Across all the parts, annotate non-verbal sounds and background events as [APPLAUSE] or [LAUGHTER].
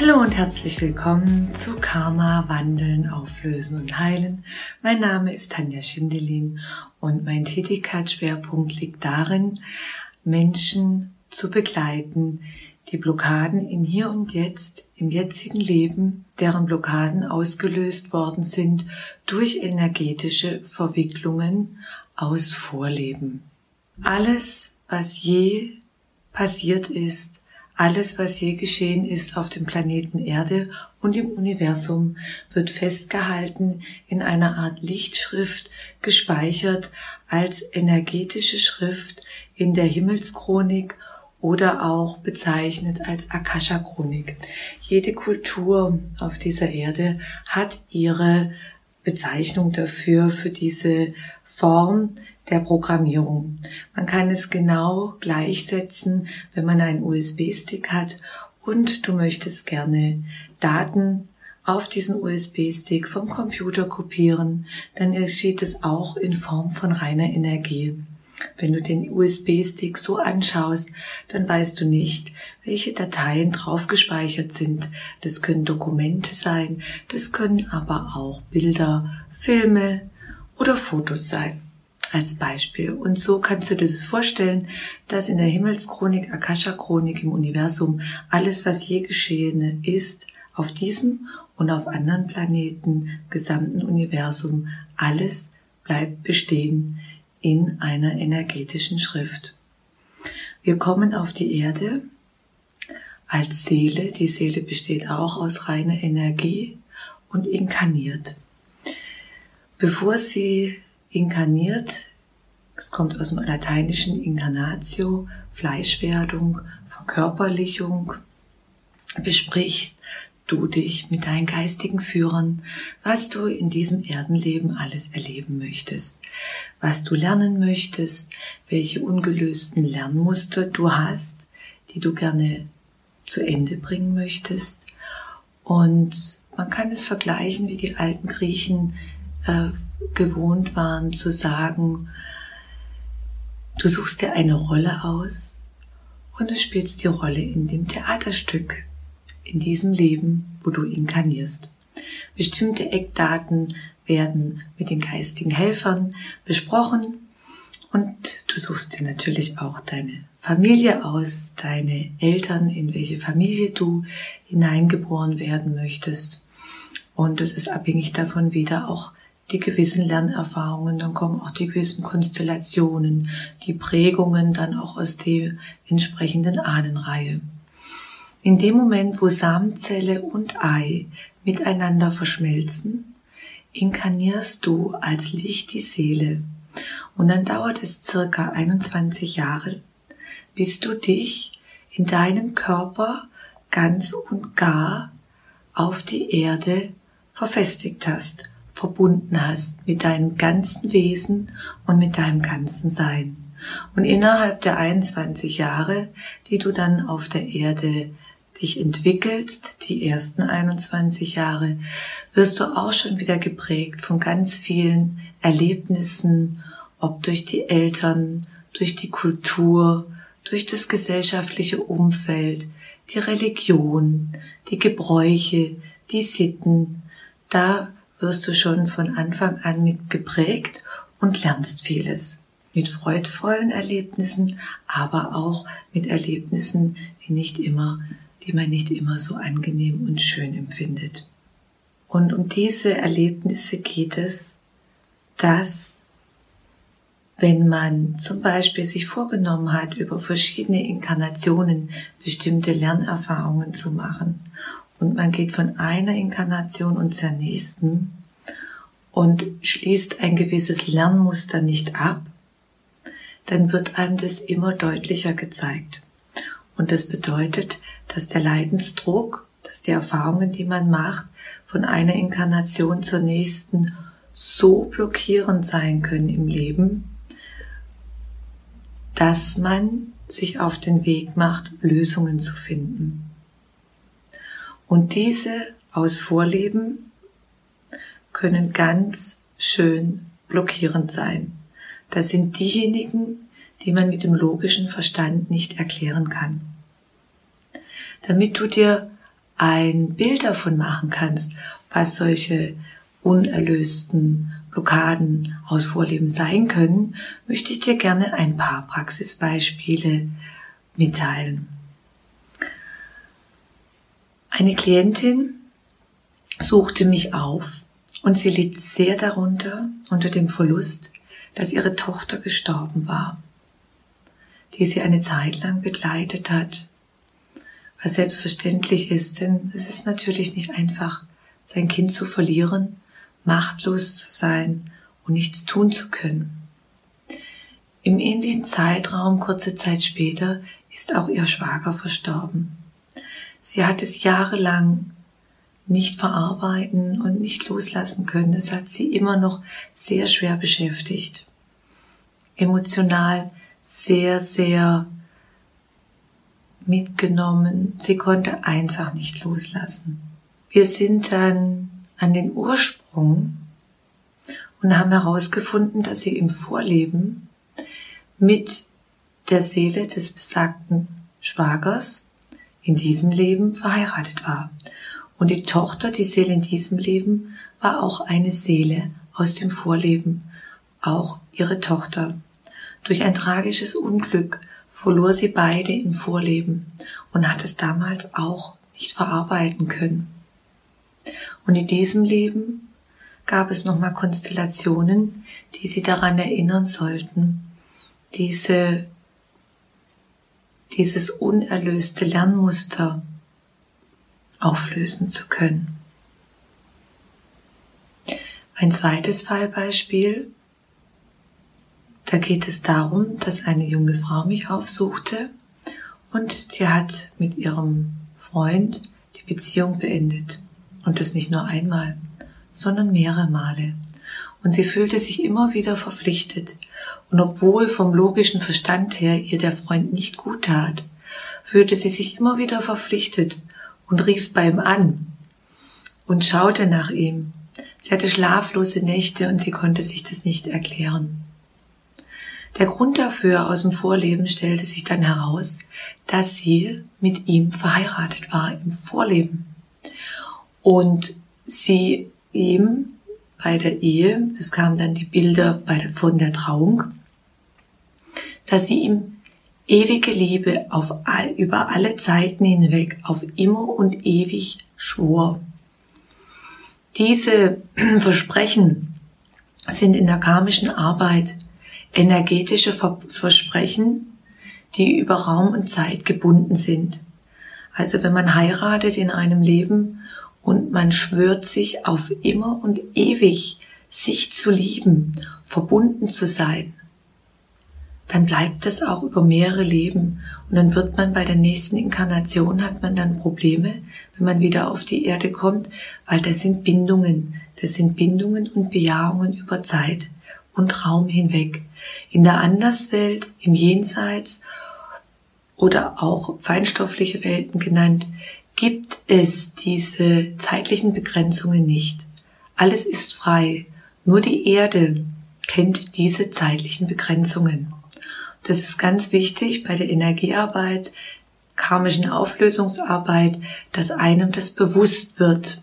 Hallo und herzlich willkommen zu Karma Wandeln, Auflösen und Heilen. Mein Name ist Tanja Schindelin und mein Tätigkeitsschwerpunkt liegt darin, Menschen zu begleiten, die Blockaden in hier und jetzt, im jetzigen Leben, deren Blockaden ausgelöst worden sind durch energetische Verwicklungen aus Vorleben. Alles, was je passiert ist, alles, was je geschehen ist auf dem Planeten Erde und im Universum, wird festgehalten in einer Art Lichtschrift, gespeichert als energetische Schrift in der Himmelschronik oder auch bezeichnet als Akasha-Chronik. Jede Kultur auf dieser Erde hat ihre Bezeichnung dafür, für diese Form der Programmierung. Man kann es genau gleichsetzen, wenn man einen USB-Stick hat und du möchtest gerne Daten auf diesen USB-Stick vom Computer kopieren, dann geschieht es auch in Form von reiner Energie. Wenn du den USB-Stick so anschaust, dann weißt du nicht, welche Dateien drauf gespeichert sind. Das können Dokumente sein, das können aber auch Bilder, Filme oder Fotos sein als Beispiel. Und so kannst du dir das vorstellen, dass in der Himmelschronik, Akasha-Chronik im Universum alles, was je geschehen ist, auf diesem und auf anderen Planeten, gesamten Universum, alles bleibt bestehen in einer energetischen Schrift. Wir kommen auf die Erde als Seele. Die Seele besteht auch aus reiner Energie und inkarniert. Bevor sie inkarniert, es kommt aus dem lateinischen Incarnatio, Fleischwerdung, Verkörperlichung, besprichst du dich mit deinen geistigen Führern, was du in diesem Erdenleben alles erleben möchtest, was du lernen möchtest, welche ungelösten Lernmuster du hast, die du gerne zu Ende bringen möchtest. Und man kann es vergleichen, wie die alten Griechen äh, gewohnt waren zu sagen, du suchst dir eine Rolle aus und du spielst die Rolle in dem Theaterstück, in diesem Leben, wo du inkarnierst. Bestimmte Eckdaten werden mit den geistigen Helfern besprochen und du suchst dir natürlich auch deine Familie aus, deine Eltern, in welche Familie du hineingeboren werden möchtest. Und es ist abhängig davon wieder auch die gewissen Lernerfahrungen, dann kommen auch die gewissen Konstellationen, die Prägungen dann auch aus der entsprechenden Ahnenreihe. In dem Moment, wo Samenzelle und Ei miteinander verschmelzen, inkarnierst du als Licht die Seele. Und dann dauert es circa 21 Jahre, bis du dich in deinem Körper ganz und gar auf die Erde verfestigt hast verbunden hast mit deinem ganzen Wesen und mit deinem ganzen Sein. Und innerhalb der 21 Jahre, die du dann auf der Erde dich entwickelst, die ersten 21 Jahre, wirst du auch schon wieder geprägt von ganz vielen Erlebnissen, ob durch die Eltern, durch die Kultur, durch das gesellschaftliche Umfeld, die Religion, die Gebräuche, die Sitten. Da wirst du schon von Anfang an mit geprägt und lernst vieles. Mit freudvollen Erlebnissen, aber auch mit Erlebnissen, die nicht immer, die man nicht immer so angenehm und schön empfindet. Und um diese Erlebnisse geht es, dass wenn man zum Beispiel sich vorgenommen hat, über verschiedene Inkarnationen bestimmte Lernerfahrungen zu machen und man geht von einer Inkarnation und zur nächsten und schließt ein gewisses Lernmuster nicht ab, dann wird einem das immer deutlicher gezeigt. Und das bedeutet, dass der Leidensdruck, dass die Erfahrungen, die man macht, von einer Inkarnation zur nächsten so blockierend sein können im Leben, dass man sich auf den Weg macht, Lösungen zu finden. Und diese aus Vorleben können ganz schön blockierend sein. Das sind diejenigen, die man mit dem logischen Verstand nicht erklären kann. Damit du dir ein Bild davon machen kannst, was solche unerlösten Blockaden aus Vorleben sein können, möchte ich dir gerne ein paar Praxisbeispiele mitteilen. Eine Klientin suchte mich auf und sie litt sehr darunter unter dem Verlust, dass ihre Tochter gestorben war, die sie eine Zeit lang begleitet hat. Was selbstverständlich ist, denn es ist natürlich nicht einfach, sein Kind zu verlieren, machtlos zu sein und nichts tun zu können. Im ähnlichen Zeitraum, kurze Zeit später, ist auch ihr Schwager verstorben. Sie hat es jahrelang nicht verarbeiten und nicht loslassen können. Es hat sie immer noch sehr schwer beschäftigt. Emotional sehr, sehr mitgenommen. Sie konnte einfach nicht loslassen. Wir sind dann an den Ursprung und haben herausgefunden, dass sie im Vorleben mit der Seele des besagten Schwagers in diesem Leben verheiratet war. Und die Tochter, die Seele in diesem Leben, war auch eine Seele aus dem Vorleben, auch ihre Tochter. Durch ein tragisches Unglück verlor sie beide im Vorleben und hat es damals auch nicht verarbeiten können. Und in diesem Leben gab es nochmal Konstellationen, die sie daran erinnern sollten, diese, dieses unerlöste Lernmuster auflösen zu können. Ein zweites Fallbeispiel, da geht es darum, dass eine junge Frau mich aufsuchte und die hat mit ihrem Freund die Beziehung beendet. Und das nicht nur einmal, sondern mehrere Male. Und sie fühlte sich immer wieder verpflichtet. Und obwohl vom logischen Verstand her ihr der Freund nicht gut tat, fühlte sie sich immer wieder verpflichtet und rief bei ihm an und schaute nach ihm. Sie hatte schlaflose Nächte und sie konnte sich das nicht erklären. Der Grund dafür aus dem Vorleben stellte sich dann heraus, dass sie mit ihm verheiratet war im Vorleben. Und sie ihm bei der Ehe, das kamen dann die Bilder der, von der Trauung, dass sie ihm ewige Liebe auf all, über alle Zeiten hinweg, auf immer und ewig schwor. Diese [CLEARS THROAT] Versprechen sind in der karmischen Arbeit energetische Versprechen, die über Raum und Zeit gebunden sind. Also wenn man heiratet in einem Leben und man schwört sich auf immer und ewig, sich zu lieben, verbunden zu sein, dann bleibt das auch über mehrere Leben. Und dann wird man bei der nächsten Inkarnation hat man dann Probleme, wenn man wieder auf die Erde kommt, weil das sind Bindungen, das sind Bindungen und Bejahungen über Zeit und Raum hinweg. In der Anderswelt, im Jenseits oder auch feinstoffliche Welten genannt, gibt es diese zeitlichen Begrenzungen nicht. Alles ist frei. Nur die Erde kennt diese zeitlichen Begrenzungen. Das ist ganz wichtig bei der Energiearbeit, karmischen Auflösungsarbeit, dass einem das bewusst wird.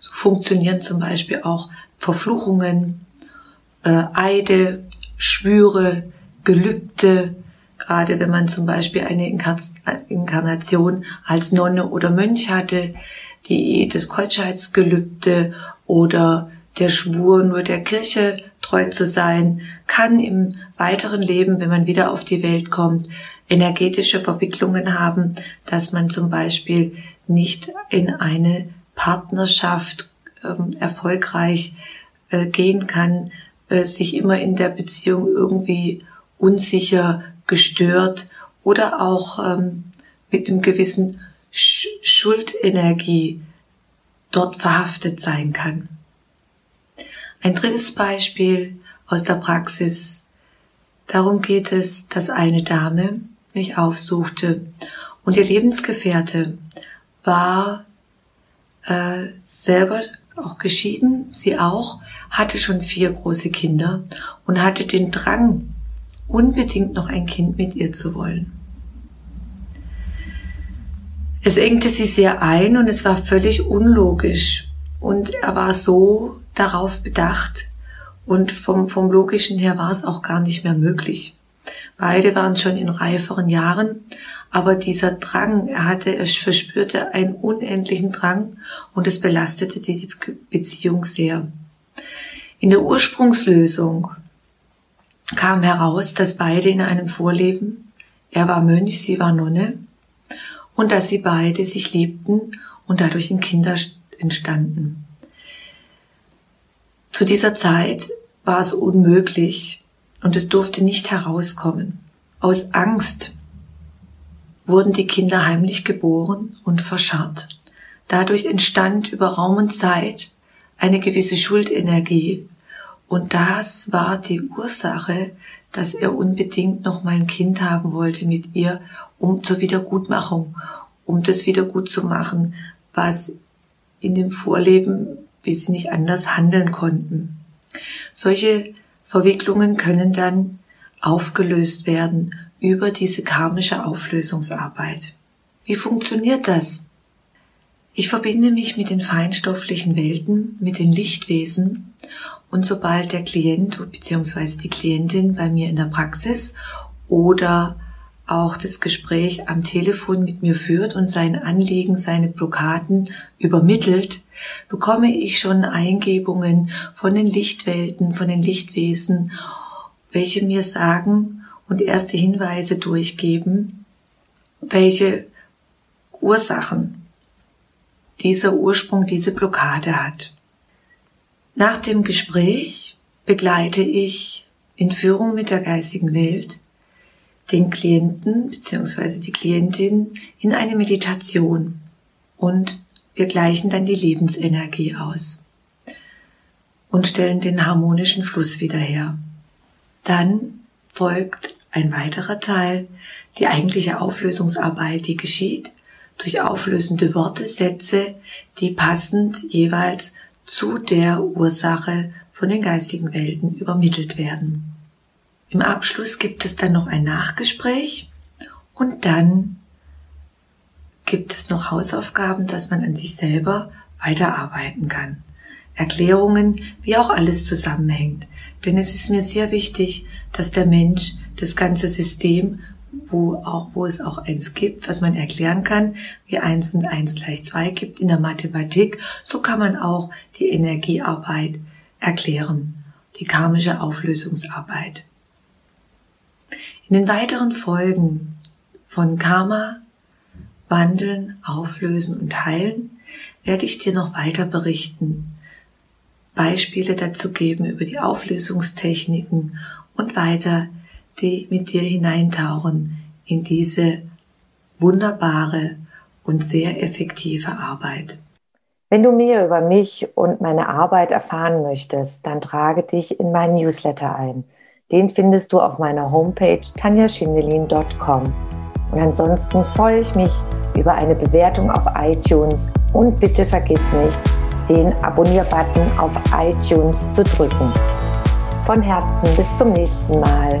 So funktionieren zum Beispiel auch Verfluchungen, äh, Eide, Schwüre, Gelübde, gerade wenn man zum Beispiel eine Inkarnation als Nonne oder Mönch hatte, die das Keuschheitsgelübde oder der Schwur, nur der Kirche treu zu sein, kann im weiteren Leben, wenn man wieder auf die Welt kommt, energetische Verwicklungen haben, dass man zum Beispiel nicht in eine Partnerschaft ähm, erfolgreich äh, gehen kann, äh, sich immer in der Beziehung irgendwie unsicher, gestört oder auch ähm, mit einem gewissen Sch Schuldenergie dort verhaftet sein kann. Ein drittes Beispiel aus der Praxis. Darum geht es, dass eine Dame mich aufsuchte und ihr Lebensgefährte war äh, selber auch geschieden, sie auch, hatte schon vier große Kinder und hatte den Drang, unbedingt noch ein Kind mit ihr zu wollen. Es engte sie sehr ein und es war völlig unlogisch. Und er war so darauf bedacht und vom, vom logischen her war es auch gar nicht mehr möglich. Beide waren schon in reiferen Jahren, aber dieser Drang, er hatte, er verspürte einen unendlichen Drang und es belastete die Beziehung sehr. In der Ursprungslösung kam heraus, dass beide in einem Vorleben, er war Mönch, sie war Nonne, und dass sie beide sich liebten und dadurch in Kinder entstanden. Zu dieser Zeit war es unmöglich und es durfte nicht herauskommen. Aus Angst wurden die Kinder heimlich geboren und verscharrt. Dadurch entstand über Raum und Zeit eine gewisse Schuldenergie. Und das war die Ursache, dass er unbedingt noch mal ein Kind haben wollte mit ihr, um zur Wiedergutmachung, um das wieder gut zu machen, was in dem Vorleben, wie sie nicht anders handeln konnten. Solche Verwicklungen können dann aufgelöst werden über diese karmische Auflösungsarbeit. Wie funktioniert das? Ich verbinde mich mit den feinstofflichen Welten, mit den Lichtwesen und sobald der Klient bzw. die Klientin bei mir in der Praxis oder auch das Gespräch am Telefon mit mir führt und sein Anliegen, seine Blockaden übermittelt, bekomme ich schon Eingebungen von den Lichtwelten, von den Lichtwesen, welche mir sagen und erste Hinweise durchgeben, welche Ursachen dieser Ursprung, diese Blockade hat. Nach dem Gespräch begleite ich in Führung mit der geistigen Welt den Klienten bzw. die Klientin in eine Meditation und wir gleichen dann die Lebensenergie aus und stellen den harmonischen Fluss wieder her. Dann folgt ein weiterer Teil, die eigentliche Auflösungsarbeit, die geschieht durch auflösende Worte, Sätze, die passend jeweils zu der Ursache von den geistigen Welten übermittelt werden. Im Abschluss gibt es dann noch ein Nachgespräch und dann gibt es noch Hausaufgaben, dass man an sich selber weiterarbeiten kann. Erklärungen, wie auch alles zusammenhängt. Denn es ist mir sehr wichtig, dass der Mensch das ganze System, wo auch, wo es auch eins gibt, was man erklären kann, wie eins und eins gleich zwei gibt in der Mathematik, so kann man auch die Energiearbeit erklären, die karmische Auflösungsarbeit. In den weiteren Folgen von Karma, Wandeln, Auflösen und Heilen werde ich dir noch weiter berichten, Beispiele dazu geben über die Auflösungstechniken und weiter, die mit dir hineintauchen in diese wunderbare und sehr effektive Arbeit. Wenn du mehr über mich und meine Arbeit erfahren möchtest, dann trage dich in meinen Newsletter ein. Den findest du auf meiner Homepage tanjaschindelin.com. Und ansonsten freue ich mich über eine Bewertung auf iTunes und bitte vergiss nicht, den Abonnier-Button auf iTunes zu drücken. Von Herzen bis zum nächsten Mal.